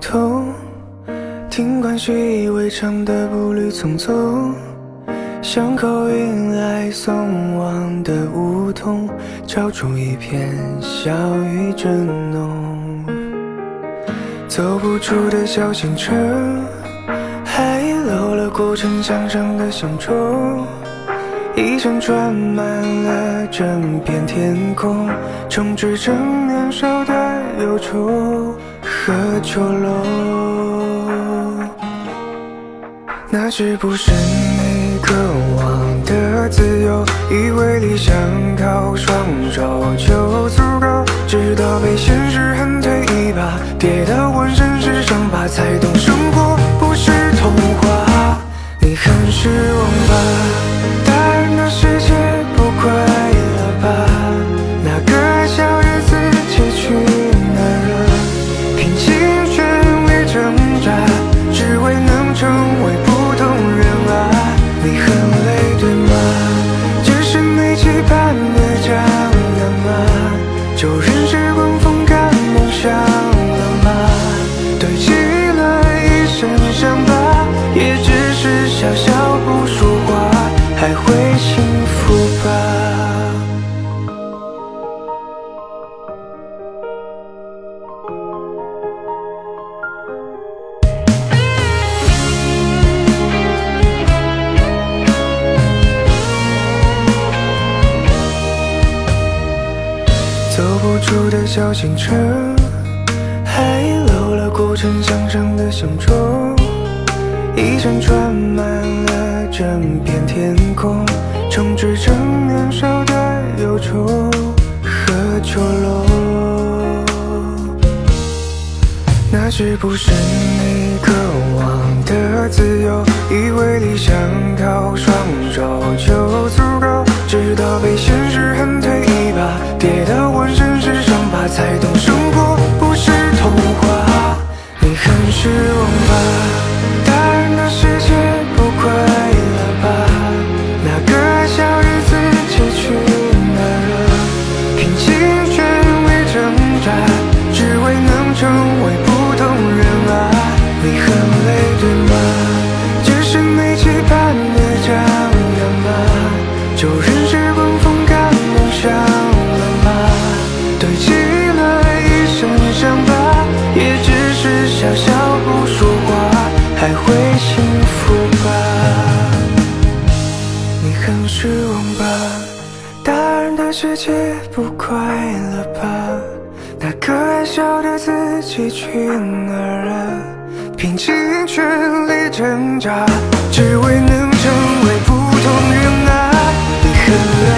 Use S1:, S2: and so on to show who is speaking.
S1: 胡同，听惯习以为常的步履匆匆，巷口迎来送往的梧桐，敲出一片小雨正浓。走不出的小县城，还遗漏了古城墙上的乡愁。一扇窗满了整片天空，充斥着年少的忧愁和囚笼。那是不是你渴望的自由？以为理想靠双手就足够，直到被现实狠推一把，跌到浑身是伤疤，才懂生活成为走不出的小县城，还遗漏了古城墙上的乡愁。一扇窗满了整片天空，充斥着年少的忧愁和囚笼。那是不是你渴望的自由？以为理想靠双手就足够，直到被现实只为能成为普通人啊！你很累对吗？这是你期盼的将来吗？就任时光风干梦想了吗？堆积了一身伤疤，也只是。笑笑不说话，还会幸福吧？你很失望吧？大人的世界不快乐吧？那个爱笑的自己去哪了？拼尽全力挣扎，只为能成为普通人啊！你很累